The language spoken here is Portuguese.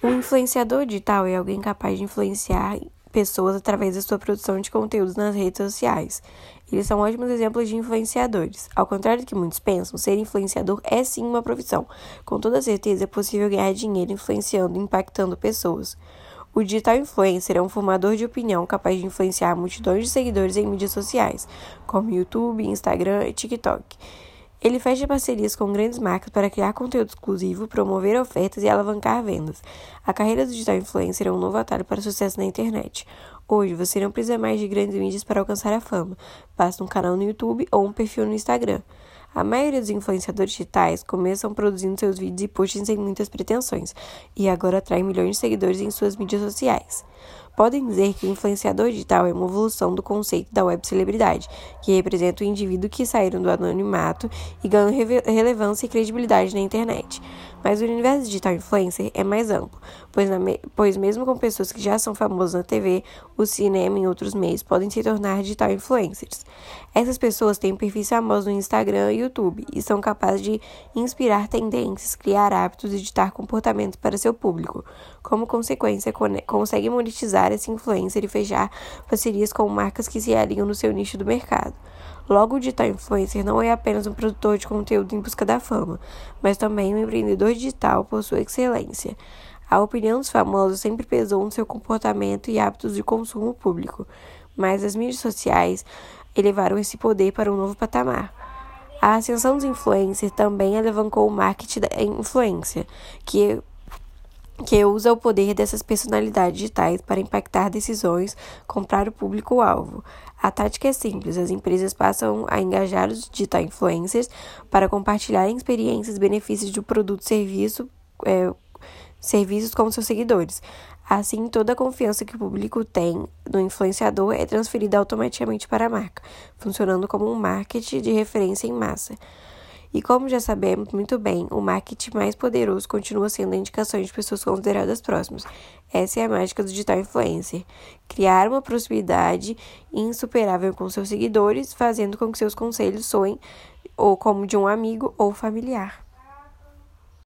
Um influenciador digital é alguém capaz de influenciar pessoas através da sua produção de conteúdos nas redes sociais. Eles são ótimos exemplos de influenciadores. Ao contrário do que muitos pensam, ser influenciador é sim uma profissão. Com toda certeza é possível ganhar dinheiro influenciando e impactando pessoas. O digital influencer é um formador de opinião capaz de influenciar multidões de seguidores em mídias sociais, como YouTube, Instagram e TikTok. Ele fecha parcerias com grandes marcas para criar conteúdo exclusivo, promover ofertas e alavancar vendas. A carreira do digital influencer é um novo atalho para sucesso na internet. Hoje, você não precisa mais de grandes mídias para alcançar a fama. Basta um canal no YouTube ou um perfil no Instagram. A maioria dos influenciadores digitais começam produzindo seus vídeos e posts sem muitas pretensões, e agora atraem milhões de seguidores em suas mídias sociais. Podem dizer que o influenciador digital é uma evolução do conceito da web celebridade, que representa o indivíduo que saíram do anonimato e ganham relevância e credibilidade na internet. Mas o universo digital influencer é mais amplo, pois, me pois mesmo com pessoas que já são famosas na TV, o cinema e outros meios podem se tornar digital influencers. Essas pessoas têm perfis famosos no Instagram e YouTube e são capazes de inspirar tendências, criar hábitos e ditar comportamentos para seu público. Como consequência, conseguem monetizar esse influencer e fechar parcerias com marcas que se alinham no seu nicho do mercado. Logo, o digital influencer não é apenas um produtor de conteúdo em busca da fama, mas também um empreendedor digital por sua excelência. A opinião dos famosos sempre pesou no seu comportamento e hábitos de consumo público, mas as mídias sociais elevaram esse poder para um novo patamar. A ascensão dos influencers também alavancou o marketing da influência, que que usa o poder dessas personalidades digitais para impactar decisões, comprar o público-alvo. A tática é simples: as empresas passam a engajar os digital influencers para compartilhar experiências e benefícios de um produto serviço, é, serviços com seus seguidores. Assim, toda a confiança que o público tem no influenciador é transferida automaticamente para a marca, funcionando como um marketing de referência em massa. E como já sabemos muito bem, o marketing mais poderoso continua sendo a indicação de pessoas consideradas próximas. Essa é a mágica do digital influencer. Criar uma proximidade insuperável com seus seguidores, fazendo com que seus conselhos soem ou como de um amigo ou familiar.